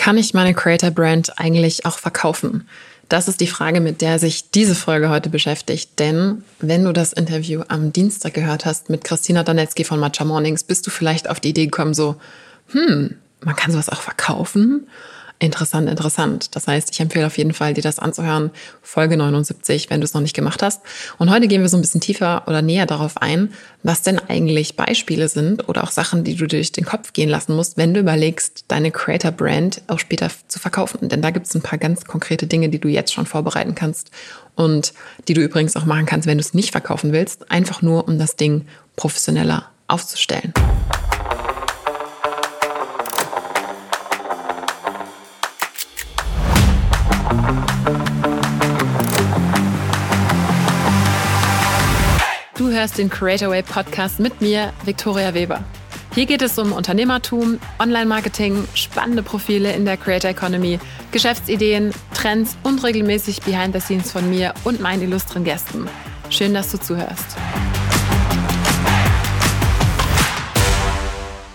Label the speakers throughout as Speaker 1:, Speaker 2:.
Speaker 1: Kann ich meine Creator Brand eigentlich auch verkaufen? Das ist die Frage, mit der sich diese Folge heute beschäftigt. Denn wenn du das Interview am Dienstag gehört hast mit Christina Danetzky von Matcha Mornings, bist du vielleicht auf die Idee gekommen, so, hm, man kann sowas auch verkaufen? Interessant, interessant. Das heißt, ich empfehle auf jeden Fall, dir das anzuhören. Folge 79, wenn du es noch nicht gemacht hast. Und heute gehen wir so ein bisschen tiefer oder näher darauf ein, was denn eigentlich Beispiele sind oder auch Sachen, die du durch den Kopf gehen lassen musst, wenn du überlegst, deine Creator Brand auch später zu verkaufen. Denn da gibt es ein paar ganz konkrete Dinge, die du jetzt schon vorbereiten kannst und die du übrigens auch machen kannst, wenn du es nicht verkaufen willst, einfach nur um das Ding professioneller aufzustellen. Du hörst den Creator Way Podcast mit mir, Victoria Weber. Hier geht es um Unternehmertum, Online-Marketing, spannende Profile in der Creator Economy, Geschäftsideen, Trends und regelmäßig Behind the Scenes von mir und meinen illustren Gästen. Schön, dass du zuhörst.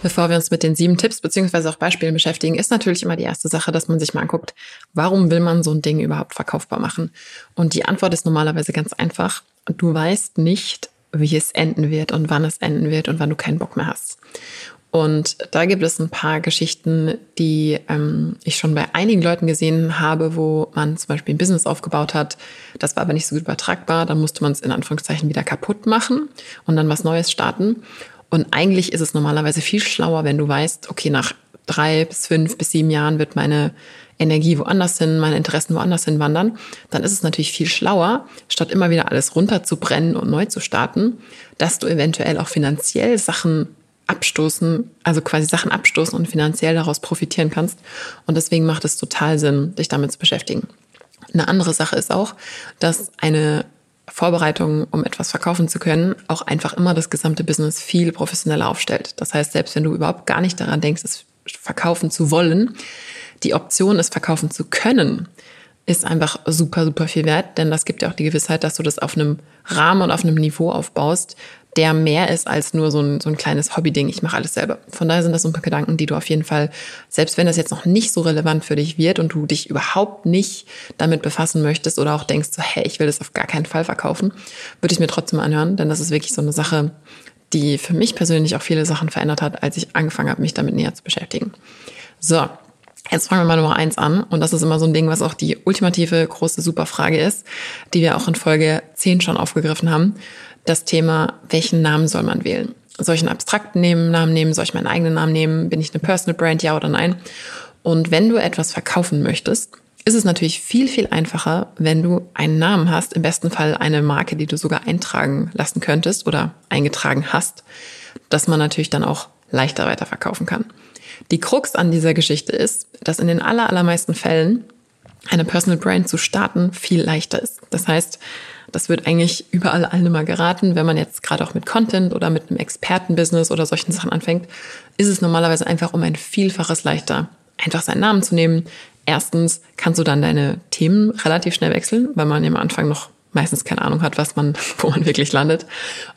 Speaker 1: Bevor wir uns mit den sieben Tipps beziehungsweise auch Beispielen beschäftigen, ist natürlich immer die erste Sache, dass man sich mal anguckt, warum will man so ein Ding überhaupt verkaufbar machen? Und die Antwort ist normalerweise ganz einfach. Du weißt nicht, wie es enden wird und wann es enden wird und wann du keinen Bock mehr hast. Und da gibt es ein paar Geschichten, die ähm, ich schon bei einigen Leuten gesehen habe, wo man zum Beispiel ein Business aufgebaut hat. Das war aber nicht so gut übertragbar. Dann musste man es in Anführungszeichen wieder kaputt machen und dann was Neues starten. Und eigentlich ist es normalerweise viel schlauer, wenn du weißt, okay, nach drei bis fünf bis sieben Jahren wird meine Energie woanders hin, meine Interessen woanders hin wandern, dann ist es natürlich viel schlauer, statt immer wieder alles runterzubrennen und neu zu starten, dass du eventuell auch finanziell Sachen abstoßen, also quasi Sachen abstoßen und finanziell daraus profitieren kannst. Und deswegen macht es total Sinn, dich damit zu beschäftigen. Eine andere Sache ist auch, dass eine Vorbereitung, um etwas verkaufen zu können, auch einfach immer das gesamte Business viel professioneller aufstellt. Das heißt, selbst wenn du überhaupt gar nicht daran denkst, es verkaufen zu wollen, die Option, es verkaufen zu können, ist einfach super, super viel wert, denn das gibt ja auch die Gewissheit, dass du das auf einem Rahmen und auf einem Niveau aufbaust, der mehr ist als nur so ein, so ein kleines Hobby-Ding. Ich mache alles selber. Von daher sind das so ein paar Gedanken, die du auf jeden Fall, selbst wenn das jetzt noch nicht so relevant für dich wird und du dich überhaupt nicht damit befassen möchtest oder auch denkst, so, hey, ich will das auf gar keinen Fall verkaufen, würde ich mir trotzdem anhören, denn das ist wirklich so eine Sache, die für mich persönlich auch viele Sachen verändert hat, als ich angefangen habe, mich damit näher zu beschäftigen. So, Jetzt fangen wir mal Nummer eins an. Und das ist immer so ein Ding, was auch die ultimative große Superfrage ist, die wir auch in Folge 10 schon aufgegriffen haben. Das Thema, welchen Namen soll man wählen? Soll ich einen abstrakten Namen nehmen? Soll ich meinen eigenen Namen nehmen? Bin ich eine Personal Brand? Ja oder nein? Und wenn du etwas verkaufen möchtest, ist es natürlich viel, viel einfacher, wenn du einen Namen hast, im besten Fall eine Marke, die du sogar eintragen lassen könntest oder eingetragen hast, dass man natürlich dann auch leichter weiterverkaufen kann. Die Krux an dieser Geschichte ist, dass in den allermeisten Fällen eine Personal Brand zu starten viel leichter ist. Das heißt, das wird eigentlich überall allen immer geraten, wenn man jetzt gerade auch mit Content oder mit einem Expertenbusiness oder solchen Sachen anfängt, ist es normalerweise einfach um ein Vielfaches leichter, einfach seinen Namen zu nehmen. Erstens kannst du dann deine Themen relativ schnell wechseln, weil man ja am Anfang noch meistens keine Ahnung hat, was man, wo man wirklich landet.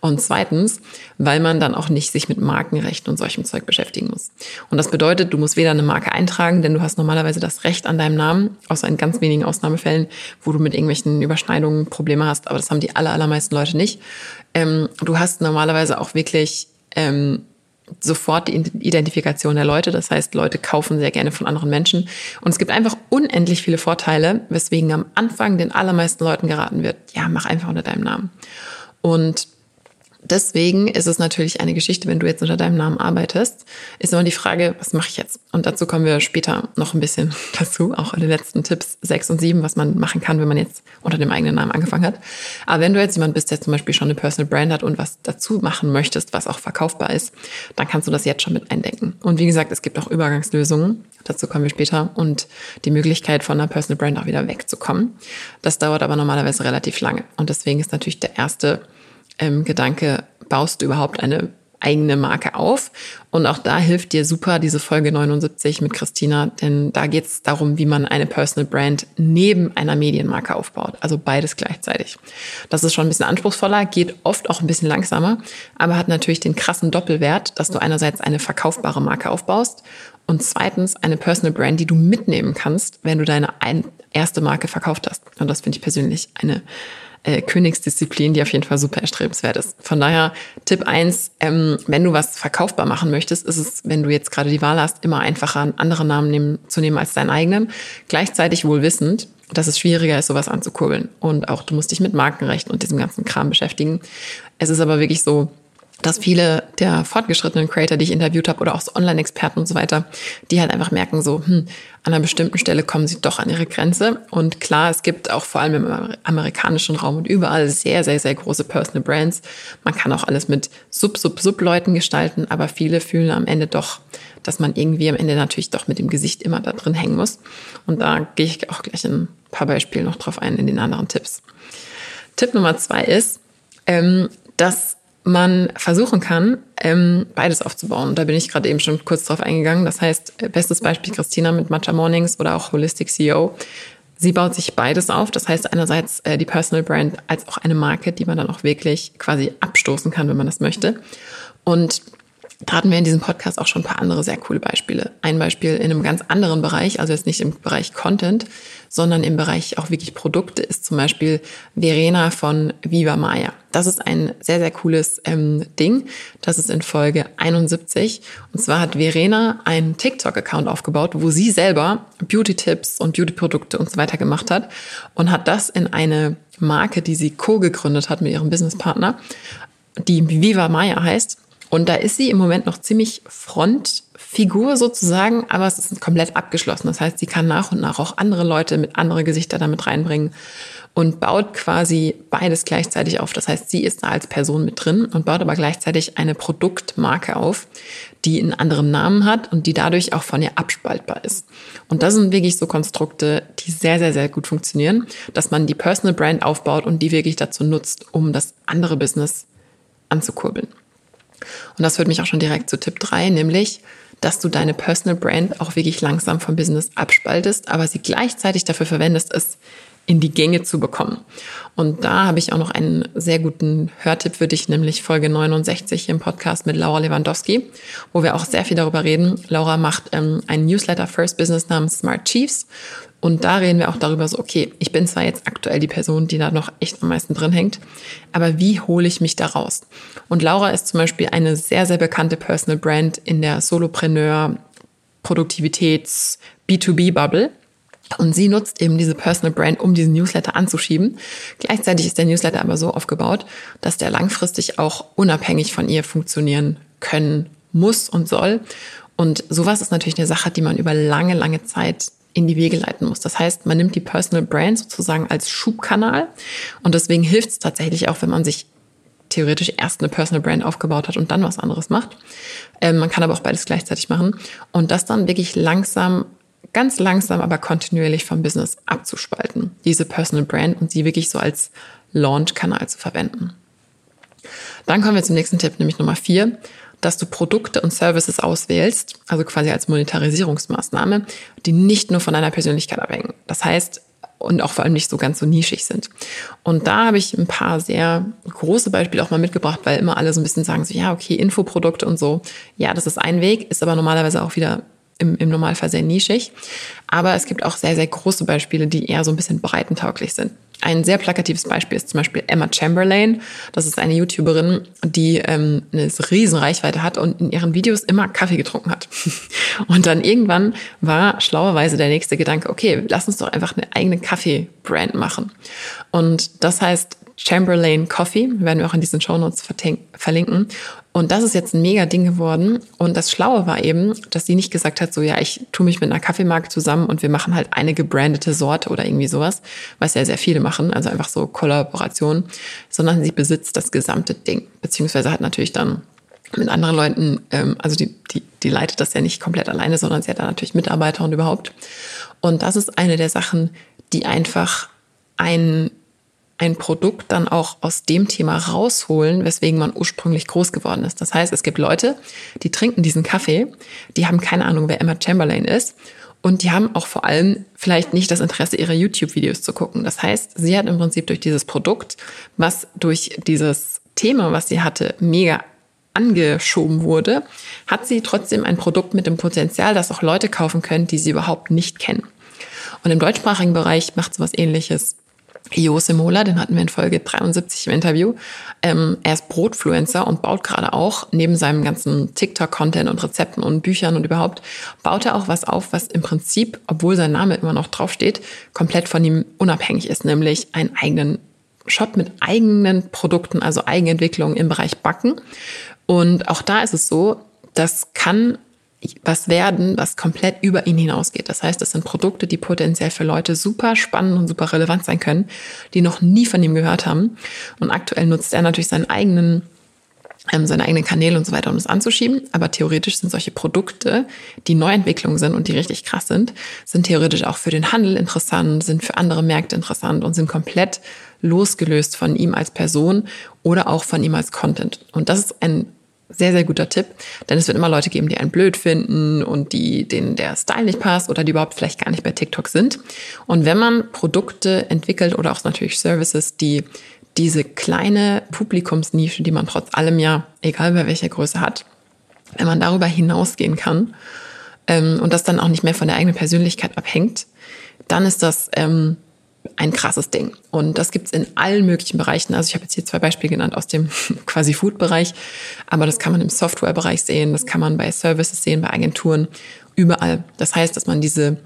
Speaker 1: Und zweitens, weil man dann auch nicht sich mit Markenrechten und solchem Zeug beschäftigen muss. Und das bedeutet, du musst weder eine Marke eintragen, denn du hast normalerweise das Recht an deinem Namen, außer in ganz wenigen Ausnahmefällen, wo du mit irgendwelchen Überschneidungen Probleme hast, aber das haben die aller, allermeisten Leute nicht. Ähm, du hast normalerweise auch wirklich ähm, sofort die Identifikation der Leute. Das heißt, Leute kaufen sehr gerne von anderen Menschen. Und es gibt einfach unendlich viele Vorteile, weswegen am Anfang den allermeisten Leuten geraten wird, ja, mach einfach unter deinem Namen. Und Deswegen ist es natürlich eine Geschichte, wenn du jetzt unter deinem Namen arbeitest, ist immer die Frage, was mache ich jetzt? Und dazu kommen wir später noch ein bisschen dazu, auch in den letzten Tipps sechs und sieben, was man machen kann, wenn man jetzt unter dem eigenen Namen angefangen hat. Aber wenn du jetzt jemand bist, der zum Beispiel schon eine Personal Brand hat und was dazu machen möchtest, was auch verkaufbar ist, dann kannst du das jetzt schon mit eindenken. Und wie gesagt, es gibt auch Übergangslösungen, dazu kommen wir später, und die Möglichkeit von einer Personal Brand auch wieder wegzukommen. Das dauert aber normalerweise relativ lange. Und deswegen ist natürlich der erste ähm, Gedanke, baust du überhaupt eine eigene Marke auf. Und auch da hilft dir super diese Folge 79 mit Christina, denn da geht es darum, wie man eine Personal Brand neben einer Medienmarke aufbaut. Also beides gleichzeitig. Das ist schon ein bisschen anspruchsvoller, geht oft auch ein bisschen langsamer, aber hat natürlich den krassen Doppelwert, dass du einerseits eine verkaufbare Marke aufbaust Und zweitens eine Personal Brand, die du mitnehmen kannst, wenn du deine erste Marke verkauft hast. Und das finde ich persönlich eine äh, Königsdisziplin, die auf jeden Fall super erstrebenswert ist. Von daher Tipp eins: ähm, wenn du was verkaufbar machen möchtest, ist es, wenn du jetzt gerade die Wahl hast, immer einfacher, einen anderen Namen nehmen, zu nehmen als deinen eigenen. Gleichzeitig wohl wissend, dass es schwieriger ist, sowas anzukurbeln. Und auch du musst dich mit Markenrecht und diesem ganzen Kram beschäftigen. Es ist aber wirklich so, dass viele der fortgeschrittenen Creator, die ich interviewt habe, oder auch so Online-Experten und so weiter, die halt einfach merken, so, hm, an einer bestimmten Stelle kommen sie doch an ihre Grenze. Und klar, es gibt auch vor allem im amerikanischen Raum und überall sehr, sehr, sehr große Personal Brands. Man kann auch alles mit Sub, Sub, Sub-Leuten gestalten, aber viele fühlen am Ende doch, dass man irgendwie am Ende natürlich doch mit dem Gesicht immer da drin hängen muss. Und da gehe ich auch gleich in ein paar Beispiele noch drauf ein in den anderen Tipps. Tipp Nummer zwei ist, ähm, dass man versuchen kann, ähm, beides aufzubauen. Da bin ich gerade eben schon kurz drauf eingegangen. Das heißt, äh, bestes Beispiel Christina mit Matcha Mornings oder auch Holistic CEO. Sie baut sich beides auf. Das heißt einerseits äh, die Personal Brand als auch eine Marke, die man dann auch wirklich quasi abstoßen kann, wenn man das möchte. Und da hatten wir in diesem Podcast auch schon ein paar andere sehr coole Beispiele. Ein Beispiel in einem ganz anderen Bereich, also jetzt nicht im Bereich Content, sondern im Bereich auch wirklich Produkte, ist zum Beispiel Verena von Viva Maya. Das ist ein sehr, sehr cooles ähm, Ding. Das ist in Folge 71. Und zwar hat Verena einen TikTok-Account aufgebaut, wo sie selber Beauty-Tipps und Beauty-Produkte und so weiter gemacht hat und hat das in eine Marke, die sie co-gegründet hat mit ihrem Businesspartner, die Viva Maya heißt und da ist sie im Moment noch ziemlich Frontfigur sozusagen, aber es ist komplett abgeschlossen. Das heißt, sie kann nach und nach auch andere Leute mit andere Gesichter damit reinbringen und baut quasi beides gleichzeitig auf. Das heißt, sie ist da als Person mit drin und baut aber gleichzeitig eine Produktmarke auf, die einen anderen Namen hat und die dadurch auch von ihr abspaltbar ist. Und das sind wirklich so Konstrukte, die sehr, sehr, sehr gut funktionieren, dass man die Personal Brand aufbaut und die wirklich dazu nutzt, um das andere Business anzukurbeln. Und das führt mich auch schon direkt zu Tipp 3, nämlich, dass du deine Personal Brand auch wirklich langsam vom Business abspaltest, aber sie gleichzeitig dafür verwendest, es in die Gänge zu bekommen. Und da habe ich auch noch einen sehr guten Hörtipp für dich, nämlich Folge 69 im Podcast mit Laura Lewandowski, wo wir auch sehr viel darüber reden. Laura macht ähm, einen Newsletter First Business namens Smart Chiefs und da reden wir auch darüber so, okay, ich bin zwar jetzt aktuell die Person, die da noch echt am meisten drin hängt, aber wie hole ich mich da raus? Und Laura ist zum Beispiel eine sehr, sehr bekannte Personal Brand in der Solopreneur Produktivitäts B2B Bubble. Und sie nutzt eben diese Personal Brand, um diesen Newsletter anzuschieben. Gleichzeitig ist der Newsletter aber so aufgebaut, dass der langfristig auch unabhängig von ihr funktionieren können muss und soll. Und sowas ist natürlich eine Sache, die man über lange, lange Zeit in die Wege leiten muss. Das heißt, man nimmt die Personal Brand sozusagen als Schubkanal und deswegen hilft es tatsächlich auch, wenn man sich theoretisch erst eine Personal Brand aufgebaut hat und dann was anderes macht. Ähm, man kann aber auch beides gleichzeitig machen und das dann wirklich langsam, ganz langsam, aber kontinuierlich vom Business abzuspalten, diese Personal Brand und sie wirklich so als Launch-Kanal zu verwenden. Dann kommen wir zum nächsten Tipp, nämlich Nummer vier dass du Produkte und Services auswählst, also quasi als Monetarisierungsmaßnahme, die nicht nur von deiner Persönlichkeit abhängen. Das heißt, und auch vor allem nicht so ganz so nischig sind. Und da habe ich ein paar sehr große Beispiele auch mal mitgebracht, weil immer alle so ein bisschen sagen so, ja, okay, Infoprodukte und so. Ja, das ist ein Weg, ist aber normalerweise auch wieder im, im Normalfall sehr nischig. Aber es gibt auch sehr, sehr große Beispiele, die eher so ein bisschen breitentauglich sind. Ein sehr plakatives Beispiel ist zum Beispiel Emma Chamberlain. Das ist eine YouTuberin, die ähm, eine riesen Reichweite hat und in ihren Videos immer Kaffee getrunken hat. Und dann irgendwann war schlauerweise der nächste Gedanke, okay, lass uns doch einfach eine eigene Kaffee-Brand machen. Und das heißt Chamberlain Coffee, werden wir auch in diesen Show Notes verlinken. Und das ist jetzt ein mega Ding geworden. Und das Schlaue war eben, dass sie nicht gesagt hat, so ja, ich tue mich mit einer Kaffeemarke zusammen und wir machen halt eine gebrandete Sorte oder irgendwie sowas, was ja sehr viele machen, also einfach so Kollaboration, sondern sie besitzt das gesamte Ding, beziehungsweise hat natürlich dann mit anderen Leuten, ähm, also die, die, die leitet das ja nicht komplett alleine, sondern sie hat da natürlich Mitarbeiter und überhaupt. Und das ist eine der Sachen, die einfach ein ein Produkt dann auch aus dem Thema rausholen, weswegen man ursprünglich groß geworden ist. Das heißt, es gibt Leute, die trinken diesen Kaffee, die haben keine Ahnung, wer Emma Chamberlain ist und die haben auch vor allem vielleicht nicht das Interesse, ihre YouTube-Videos zu gucken. Das heißt, sie hat im Prinzip durch dieses Produkt, was durch dieses Thema, was sie hatte, mega angeschoben wurde, hat sie trotzdem ein Produkt mit dem Potenzial, das auch Leute kaufen können, die sie überhaupt nicht kennen. Und im deutschsprachigen Bereich macht sie was ähnliches. Jose Mola, den hatten wir in Folge 73 im Interview. Ähm, er ist Brotfluencer und baut gerade auch neben seinem ganzen TikTok-Content und Rezepten und Büchern und überhaupt, baut er auch was auf, was im Prinzip, obwohl sein Name immer noch draufsteht, komplett von ihm unabhängig ist, nämlich einen eigenen Shop mit eigenen Produkten, also Eigenentwicklung im Bereich Backen. Und auch da ist es so, das kann was werden, was komplett über ihn hinausgeht. Das heißt, das sind Produkte, die potenziell für Leute super spannend und super relevant sein können, die noch nie von ihm gehört haben. Und aktuell nutzt er natürlich seinen eigenen ähm, seine eigenen Kanäle und so weiter, um es anzuschieben. Aber theoretisch sind solche Produkte, die Neuentwicklungen sind und die richtig krass sind, sind theoretisch auch für den Handel interessant, sind für andere Märkte interessant und sind komplett losgelöst von ihm als Person oder auch von ihm als Content. Und das ist ein sehr, sehr guter Tipp, denn es wird immer Leute geben, die einen blöd finden und die, denen der Style nicht passt oder die überhaupt vielleicht gar nicht bei TikTok sind. Und wenn man Produkte entwickelt oder auch natürlich Services, die diese kleine Publikumsnische, die man trotz allem ja, egal bei welcher Größe hat, wenn man darüber hinausgehen kann ähm, und das dann auch nicht mehr von der eigenen Persönlichkeit abhängt, dann ist das ähm, ein krasses Ding. Und das gibt's in allen möglichen Bereichen. Also ich habe jetzt hier zwei Beispiele genannt aus dem quasi Food-Bereich, aber das kann man im Software-Bereich sehen, das kann man bei Services sehen, bei Agenturen, überall. Das heißt, dass man diese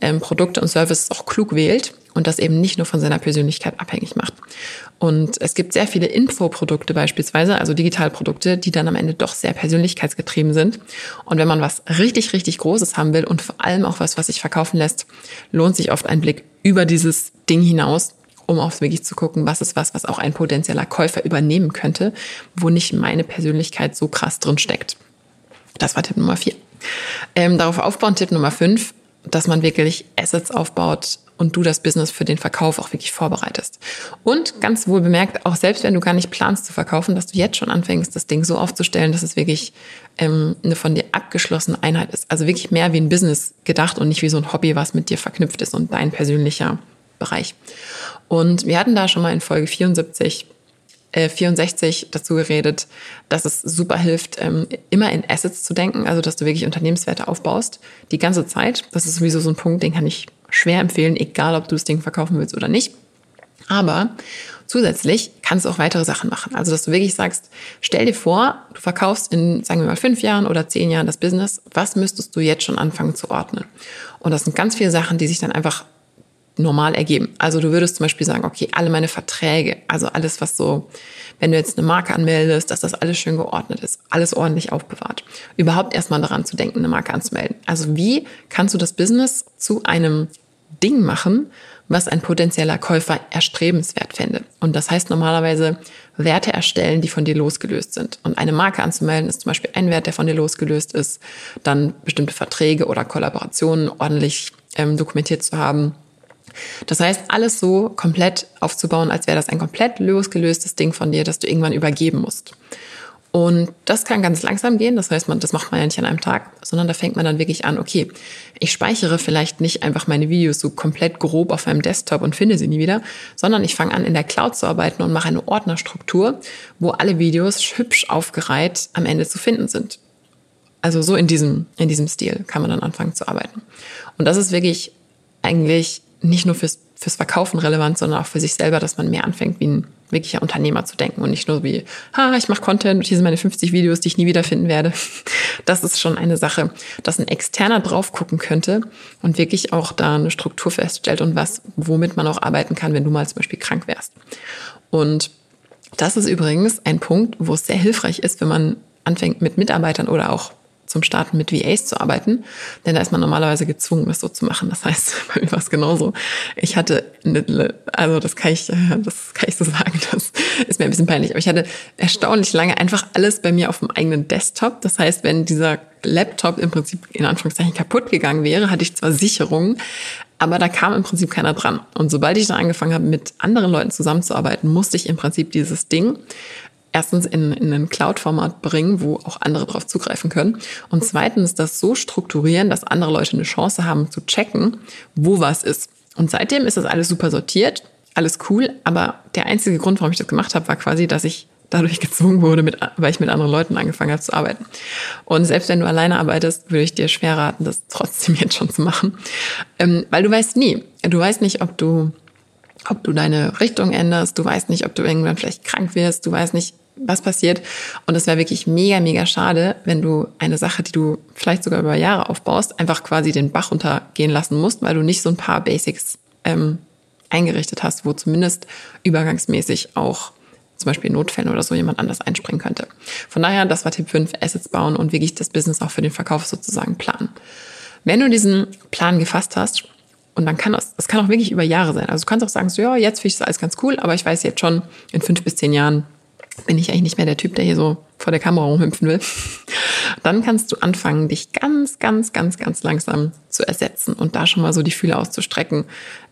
Speaker 1: ähm, Produkte und Services auch klug wählt und das eben nicht nur von seiner Persönlichkeit abhängig macht. Und es gibt sehr viele Infoprodukte beispielsweise, also Digitalprodukte, die dann am Ende doch sehr persönlichkeitsgetrieben sind. Und wenn man was richtig, richtig Großes haben will und vor allem auch was, was sich verkaufen lässt, lohnt sich oft ein Blick über dieses Ding hinaus, um auch wirklich zu gucken, was ist was, was auch ein potenzieller Käufer übernehmen könnte, wo nicht meine Persönlichkeit so krass drin steckt. Das war Tipp Nummer vier. Ähm, darauf aufbauen, Tipp Nummer fünf, dass man wirklich Assets aufbaut, und du das Business für den Verkauf auch wirklich vorbereitest. Und ganz wohl bemerkt, auch selbst wenn du gar nicht planst zu verkaufen, dass du jetzt schon anfängst, das Ding so aufzustellen, dass es wirklich ähm, eine von dir abgeschlossene Einheit ist. Also wirklich mehr wie ein Business gedacht und nicht wie so ein Hobby, was mit dir verknüpft ist und dein persönlicher Bereich. Und wir hatten da schon mal in Folge 74 64 äh, dazu geredet, dass es super hilft, ähm, immer in Assets zu denken, also dass du wirklich Unternehmenswerte aufbaust, die ganze Zeit. Das ist sowieso so ein Punkt, den kann ich schwer empfehlen, egal ob du das Ding verkaufen willst oder nicht. Aber zusätzlich kannst du auch weitere Sachen machen. Also, dass du wirklich sagst, stell dir vor, du verkaufst in, sagen wir mal, fünf Jahren oder zehn Jahren das Business. Was müsstest du jetzt schon anfangen zu ordnen? Und das sind ganz viele Sachen, die sich dann einfach normal ergeben. Also du würdest zum Beispiel sagen, okay, alle meine Verträge, also alles, was so, wenn du jetzt eine Marke anmeldest, dass das alles schön geordnet ist, alles ordentlich aufbewahrt. Überhaupt erstmal daran zu denken, eine Marke anzumelden. Also wie kannst du das Business zu einem Ding machen, was ein potenzieller Käufer erstrebenswert fände. Und das heißt normalerweise Werte erstellen, die von dir losgelöst sind. Und eine Marke anzumelden ist zum Beispiel ein Wert, der von dir losgelöst ist. Dann bestimmte Verträge oder Kollaborationen ordentlich ähm, dokumentiert zu haben das heißt, alles so komplett aufzubauen, als wäre das ein komplett losgelöstes Ding von dir, das du irgendwann übergeben musst. Und das kann ganz langsam gehen. Das heißt, man, das macht man ja nicht an einem Tag, sondern da fängt man dann wirklich an, okay, ich speichere vielleicht nicht einfach meine Videos so komplett grob auf meinem Desktop und finde sie nie wieder, sondern ich fange an, in der Cloud zu arbeiten und mache eine Ordnerstruktur, wo alle Videos hübsch aufgereiht am Ende zu finden sind. Also so in diesem, in diesem Stil kann man dann anfangen zu arbeiten. Und das ist wirklich eigentlich nicht nur fürs, fürs Verkaufen relevant, sondern auch für sich selber, dass man mehr anfängt, wie ein wirklicher Unternehmer zu denken und nicht nur wie, ha, ich mache Content und hier sind meine 50 Videos, die ich nie wiederfinden werde. Das ist schon eine Sache, dass ein Externer drauf gucken könnte und wirklich auch da eine Struktur feststellt und was, womit man auch arbeiten kann, wenn du mal zum Beispiel krank wärst. Und das ist übrigens ein Punkt, wo es sehr hilfreich ist, wenn man anfängt mit Mitarbeitern oder auch zum Starten mit VAs zu arbeiten, denn da ist man normalerweise gezwungen, das so zu machen. Das heißt, bei mir war es genauso. Ich hatte, eine, also das kann ich, das kann ich so sagen, das ist mir ein bisschen peinlich, aber ich hatte erstaunlich lange einfach alles bei mir auf dem eigenen Desktop. Das heißt, wenn dieser Laptop im Prinzip in Anführungszeichen kaputt gegangen wäre, hatte ich zwar Sicherungen, aber da kam im Prinzip keiner dran. Und sobald ich dann angefangen habe, mit anderen Leuten zusammenzuarbeiten, musste ich im Prinzip dieses Ding erstens in, in ein Cloud-Format bringen, wo auch andere darauf zugreifen können. Und zweitens das so strukturieren, dass andere Leute eine Chance haben zu checken, wo was ist. Und seitdem ist das alles super sortiert, alles cool. Aber der einzige Grund, warum ich das gemacht habe, war quasi, dass ich dadurch gezwungen wurde, mit, weil ich mit anderen Leuten angefangen habe zu arbeiten. Und selbst wenn du alleine arbeitest, würde ich dir schwer raten, das trotzdem jetzt schon zu machen. Ähm, weil du weißt nie. Du weißt nicht, ob du, ob du deine Richtung änderst. Du weißt nicht, ob du irgendwann vielleicht krank wirst. Du weißt nicht, was passiert. Und es wäre wirklich mega, mega schade, wenn du eine Sache, die du vielleicht sogar über Jahre aufbaust, einfach quasi den Bach runtergehen lassen musst, weil du nicht so ein paar Basics ähm, eingerichtet hast, wo zumindest übergangsmäßig auch zum Beispiel in Notfällen oder so jemand anders einspringen könnte. Von daher, das war Tipp 5, Assets bauen und wirklich das Business auch für den Verkauf sozusagen planen. Wenn du diesen Plan gefasst hast, und dann kann das, das kann auch wirklich über Jahre sein. Also du kannst auch sagen, so, ja, jetzt finde ich das alles ganz cool, aber ich weiß jetzt schon, in fünf bis zehn Jahren bin ich eigentlich nicht mehr der Typ, der hier so vor der Kamera rumhüpfen will. Dann kannst du anfangen, dich ganz, ganz, ganz, ganz langsam zu ersetzen und da schon mal so die Fühle auszustrecken,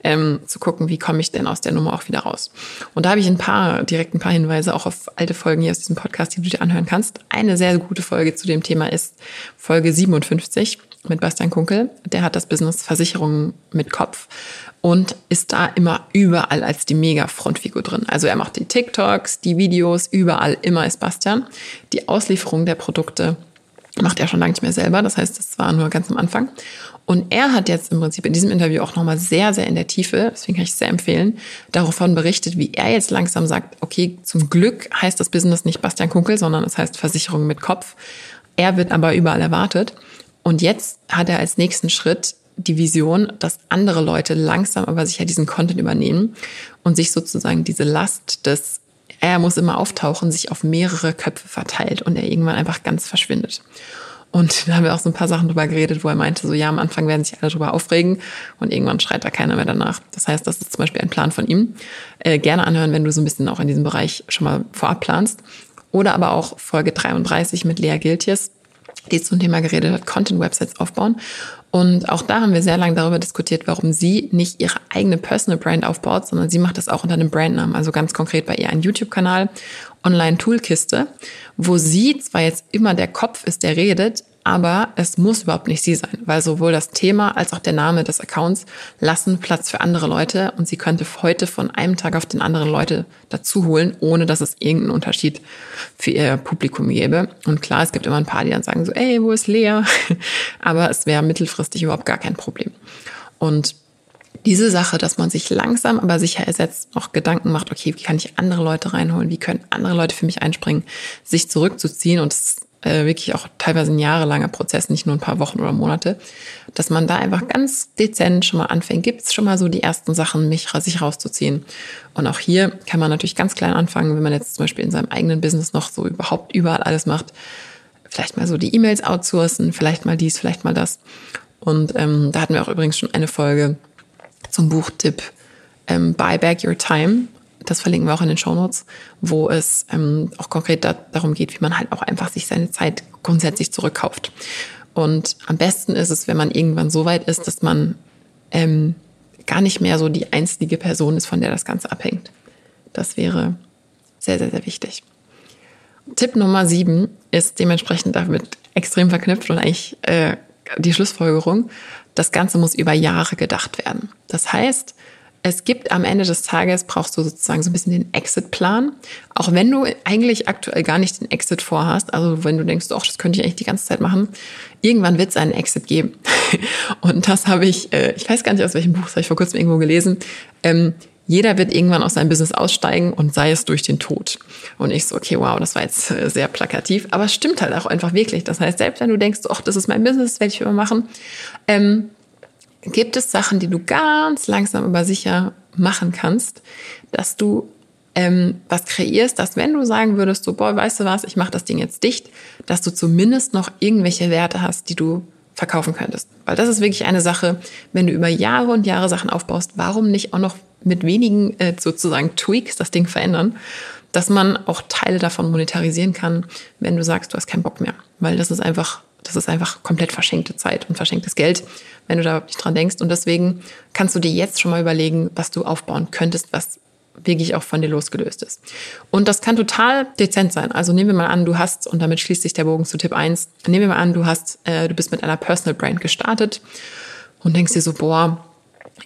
Speaker 1: ähm, zu gucken, wie komme ich denn aus der Nummer auch wieder raus. Und da habe ich ein paar, direkt ein paar Hinweise auch auf alte Folgen hier aus diesem Podcast, die du dir anhören kannst. Eine sehr gute Folge zu dem Thema ist Folge 57 mit Bastian Kunkel. Der hat das Business Versicherungen mit Kopf und ist da immer überall als die Mega-Frontfigur drin. Also er macht die TikToks, die Videos, überall immer ist Bastian. Die Auslieferung der Produkte macht er schon lange nicht mehr selber. Das heißt, das war nur ganz am Anfang. Und er hat jetzt im Prinzip in diesem Interview auch nochmal sehr, sehr in der Tiefe, deswegen kann ich es sehr empfehlen, davon berichtet, wie er jetzt langsam sagt, okay, zum Glück heißt das Business nicht Bastian Kunkel, sondern es heißt Versicherung mit Kopf. Er wird aber überall erwartet. Und jetzt hat er als nächsten Schritt die Vision, dass andere Leute langsam aber sicher diesen Content übernehmen und sich sozusagen diese Last des, er muss immer auftauchen, sich auf mehrere Köpfe verteilt und er irgendwann einfach ganz verschwindet. Und da haben wir auch so ein paar Sachen drüber geredet, wo er meinte, so ja, am Anfang werden sich alle drüber aufregen und irgendwann schreit da keiner mehr danach. Das heißt, das ist zum Beispiel ein Plan von ihm. Äh, gerne anhören, wenn du so ein bisschen auch in diesem Bereich schon mal vorab planst. Oder aber auch Folge 33 mit Lea Giltjes, die zum Thema geredet hat, Content-Websites aufbauen. Und auch da haben wir sehr lange darüber diskutiert, warum sie nicht ihre eigene Personal Brand aufbaut, sondern sie macht das auch unter einem Brandnamen. Also ganz konkret bei ihr ein YouTube-Kanal, Online-Toolkiste, wo sie zwar jetzt immer der Kopf ist, der redet, aber es muss überhaupt nicht sie sein, weil sowohl das Thema als auch der Name des Accounts lassen Platz für andere Leute und sie könnte heute von einem Tag auf den anderen Leute dazu holen, ohne dass es irgendeinen Unterschied für ihr Publikum gäbe. Und klar, es gibt immer ein paar, die dann sagen so, ey, wo ist Lea? aber es wäre mittelfristig überhaupt gar kein Problem. Und diese Sache, dass man sich langsam aber sicher ersetzt, noch Gedanken macht, okay, wie kann ich andere Leute reinholen, wie können andere Leute für mich einspringen, sich zurückzuziehen und äh, wirklich auch teilweise ein jahrelanger Prozess, nicht nur ein paar Wochen oder Monate, dass man da einfach ganz dezent schon mal anfängt. Gibt es schon mal so die ersten Sachen, mich sich rauszuziehen? Und auch hier kann man natürlich ganz klein anfangen, wenn man jetzt zum Beispiel in seinem eigenen Business noch so überhaupt überall alles macht. Vielleicht mal so die E-Mails outsourcen, vielleicht mal dies, vielleicht mal das. Und ähm, da hatten wir auch übrigens schon eine Folge zum Buchtipp ähm, Buy Back Your Time das verlinken wir auch in den Show Notes, wo es ähm, auch konkret da, darum geht, wie man halt auch einfach sich seine Zeit grundsätzlich zurückkauft. Und am besten ist es, wenn man irgendwann so weit ist, dass man ähm, gar nicht mehr so die einzige Person ist, von der das Ganze abhängt. Das wäre sehr, sehr, sehr wichtig. Tipp Nummer sieben ist dementsprechend damit extrem verknüpft und eigentlich äh, die Schlussfolgerung, das Ganze muss über Jahre gedacht werden. Das heißt, es gibt am Ende des Tages, brauchst du sozusagen so ein bisschen den Exit-Plan. Auch wenn du eigentlich aktuell gar nicht den Exit vorhast, also wenn du denkst, doch, das könnte ich eigentlich die ganze Zeit machen, irgendwann wird es einen Exit geben. Und das habe ich, äh, ich weiß gar nicht aus welchem Buch, das habe ich vor kurzem irgendwo gelesen. Ähm, jeder wird irgendwann aus seinem Business aussteigen und sei es durch den Tod. Und ich so, okay, wow, das war jetzt äh, sehr plakativ, aber es stimmt halt auch einfach wirklich. Das heißt, selbst wenn du denkst, ach, das ist mein Business, das werde ich immer machen, ähm, gibt es Sachen, die du ganz langsam aber sicher machen kannst, dass du ähm, was kreierst, dass wenn du sagen würdest, so, boah, weißt du was, ich mache das Ding jetzt dicht, dass du zumindest noch irgendwelche Werte hast, die du verkaufen könntest. Weil das ist wirklich eine Sache, wenn du über Jahre und Jahre Sachen aufbaust, warum nicht auch noch mit wenigen äh, sozusagen Tweaks das Ding verändern, dass man auch Teile davon monetarisieren kann, wenn du sagst, du hast keinen Bock mehr. Weil das ist einfach das ist einfach komplett verschenkte Zeit und verschenktes Geld, wenn du da nicht dran denkst. Und deswegen kannst du dir jetzt schon mal überlegen, was du aufbauen könntest, was wirklich auch von dir losgelöst ist. Und das kann total dezent sein. Also nehmen wir mal an, du hast, und damit schließt sich der Bogen zu Tipp 1, nehmen wir mal an, du hast, äh, du bist mit einer Personal Brand gestartet und denkst dir so, boah,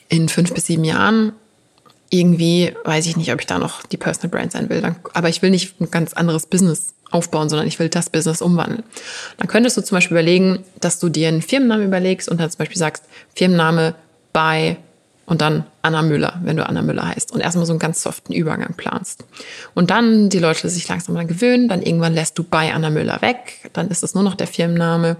Speaker 1: in fünf bis sieben Jahren irgendwie weiß ich nicht, ob ich da noch die Personal Brand sein will. Dann, aber ich will nicht ein ganz anderes Business aufbauen, sondern ich will das Business umwandeln. Dann könntest du zum Beispiel überlegen, dass du dir einen Firmennamen überlegst und dann zum Beispiel sagst, Firmenname bei und dann Anna Müller, wenn du Anna Müller heißt. Und erstmal so einen ganz soften Übergang planst. Und dann die Leute sich langsam mal gewöhnen, dann irgendwann lässt du bei Anna Müller weg, dann ist es nur noch der Firmenname.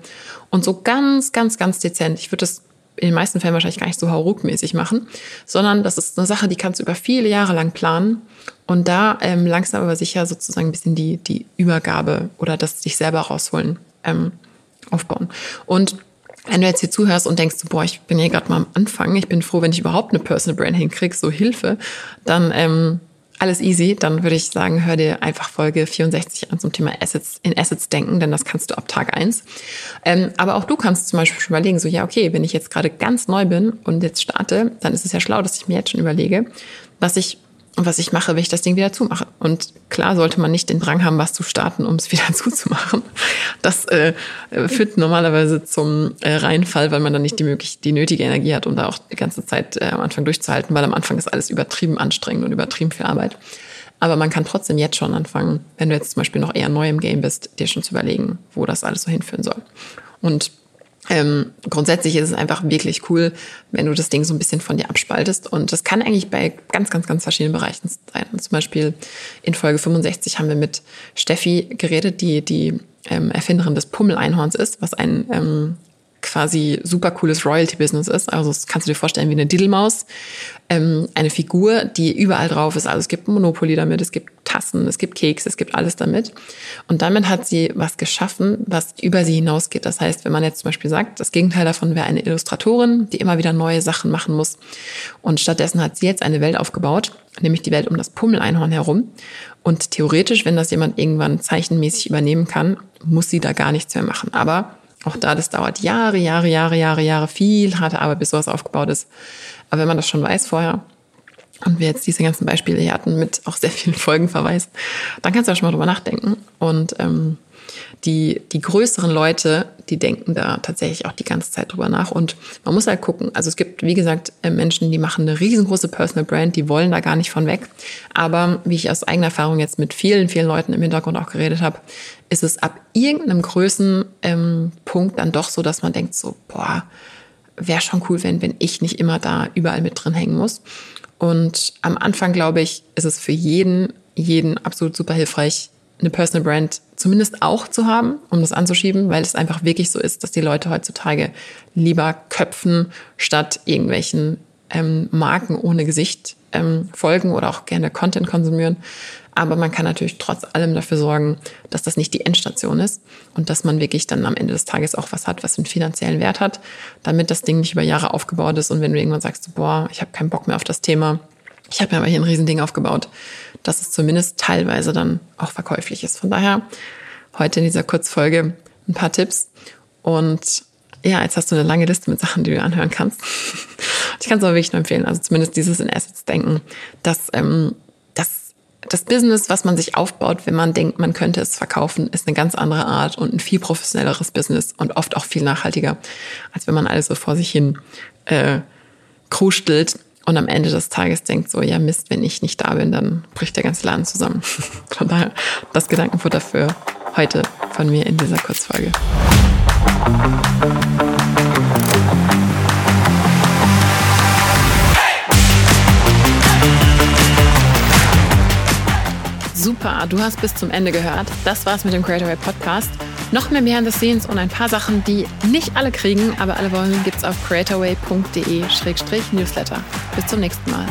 Speaker 1: Und so ganz, ganz, ganz dezent. Ich würde das in den meisten Fällen wahrscheinlich gar nicht so hauruckmäßig machen, sondern das ist eine Sache, die kannst du über viele Jahre lang planen und da ähm, langsam aber sicher sozusagen ein bisschen die, die Übergabe oder das sich selber rausholen ähm, aufbauen. Und wenn du jetzt hier zuhörst und denkst, boah, ich bin hier gerade mal am Anfang, ich bin froh, wenn ich überhaupt eine Personal Brand hinkriege, so Hilfe, dann ähm, alles easy. Dann würde ich sagen, hör dir einfach Folge 64 an zum Thema Assets, in Assets denken, denn das kannst du ab Tag eins. Ähm, aber auch du kannst zum Beispiel schon überlegen, so ja, okay, wenn ich jetzt gerade ganz neu bin und jetzt starte, dann ist es ja schlau, dass ich mir jetzt schon überlege, was ich und was ich mache, wenn ich das Ding wieder zumache. Und klar sollte man nicht den Drang haben, was zu starten, um es wieder zuzumachen. Das äh, führt normalerweise zum äh, Reinfall, weil man dann nicht die, möglich die nötige Energie hat, um da auch die ganze Zeit äh, am Anfang durchzuhalten, weil am Anfang ist alles übertrieben anstrengend und übertrieben viel Arbeit. Aber man kann trotzdem jetzt schon anfangen, wenn du jetzt zum Beispiel noch eher neu im Game bist, dir schon zu überlegen, wo das alles so hinführen soll. Und ähm, grundsätzlich ist es einfach wirklich cool, wenn du das Ding so ein bisschen von dir abspaltest. Und das kann eigentlich bei ganz, ganz, ganz verschiedenen Bereichen sein. Zum Beispiel in Folge 65 haben wir mit Steffi geredet, die die ähm, Erfinderin des Pummel-Einhorns ist, was ein ähm, quasi super cooles Royalty-Business ist. Also das kannst du dir vorstellen wie eine Diddlemaus. Ähm, eine Figur, die überall drauf ist. Also es gibt Monopoly damit, es gibt Tassen, es gibt Keks, es gibt alles damit. Und damit hat sie was geschaffen, was über sie hinausgeht. Das heißt, wenn man jetzt zum Beispiel sagt, das Gegenteil davon wäre eine Illustratorin, die immer wieder neue Sachen machen muss. Und stattdessen hat sie jetzt eine Welt aufgebaut, nämlich die Welt um das Pummeleinhorn herum. Und theoretisch, wenn das jemand irgendwann zeichenmäßig übernehmen kann, muss sie da gar nichts mehr machen. Aber auch da, das dauert Jahre, Jahre, Jahre, Jahre, Jahre, viel harte Arbeit, bis sowas aufgebaut ist. Aber wenn man das schon weiß vorher und wir jetzt diese ganzen Beispiele hier hatten mit auch sehr vielen Folgenverweis, dann kannst du ja schon mal drüber nachdenken. Und ähm, die, die größeren Leute, die denken da tatsächlich auch die ganze Zeit drüber nach. Und man muss halt gucken. Also es gibt, wie gesagt, äh, Menschen, die machen eine riesengroße Personal Brand, die wollen da gar nicht von weg. Aber wie ich aus eigener Erfahrung jetzt mit vielen, vielen Leuten im Hintergrund auch geredet habe, ist es ab irgendeinem Größenpunkt ähm, dann doch so, dass man denkt so, boah, wäre schon cool, wenn, wenn ich nicht immer da überall mit drin hängen muss. Und am Anfang, glaube ich, ist es für jeden, jeden absolut super hilfreich, eine Personal Brand zumindest auch zu haben, um das anzuschieben, weil es einfach wirklich so ist, dass die Leute heutzutage lieber köpfen, statt irgendwelchen ähm, Marken ohne Gesicht ähm, folgen oder auch gerne Content konsumieren. Aber man kann natürlich trotz allem dafür sorgen, dass das nicht die Endstation ist und dass man wirklich dann am Ende des Tages auch was hat, was einen finanziellen Wert hat, damit das Ding nicht über Jahre aufgebaut ist und wenn du irgendwann sagst, boah, ich habe keinen Bock mehr auf das Thema, ich habe mir aber hier ein Riesending aufgebaut, dass es zumindest teilweise dann auch verkäuflich ist. Von daher heute in dieser Kurzfolge ein paar Tipps. Und ja, jetzt hast du eine lange Liste mit Sachen, die du anhören kannst. ich kann es aber wirklich nur empfehlen. Also zumindest dieses in Assets denken, dass ähm, das, das Business, was man sich aufbaut, wenn man denkt, man könnte es verkaufen, ist eine ganz andere Art und ein viel professionelleres Business und oft auch viel nachhaltiger, als wenn man alles so vor sich hin äh, krustelt und am Ende des Tages denkt so, ja Mist, wenn ich nicht da bin, dann bricht der ganze Laden zusammen. Von daher das Gedankenfutter für heute von mir in dieser Kurzfolge. Super, du hast bis zum Ende gehört. Das war's mit dem Creatorway Podcast. Noch mehr Behind the Scenes und ein paar Sachen, die nicht alle kriegen, aber alle wollen, gibt's auf creatorway.de-newsletter. Bis zum nächsten Mal.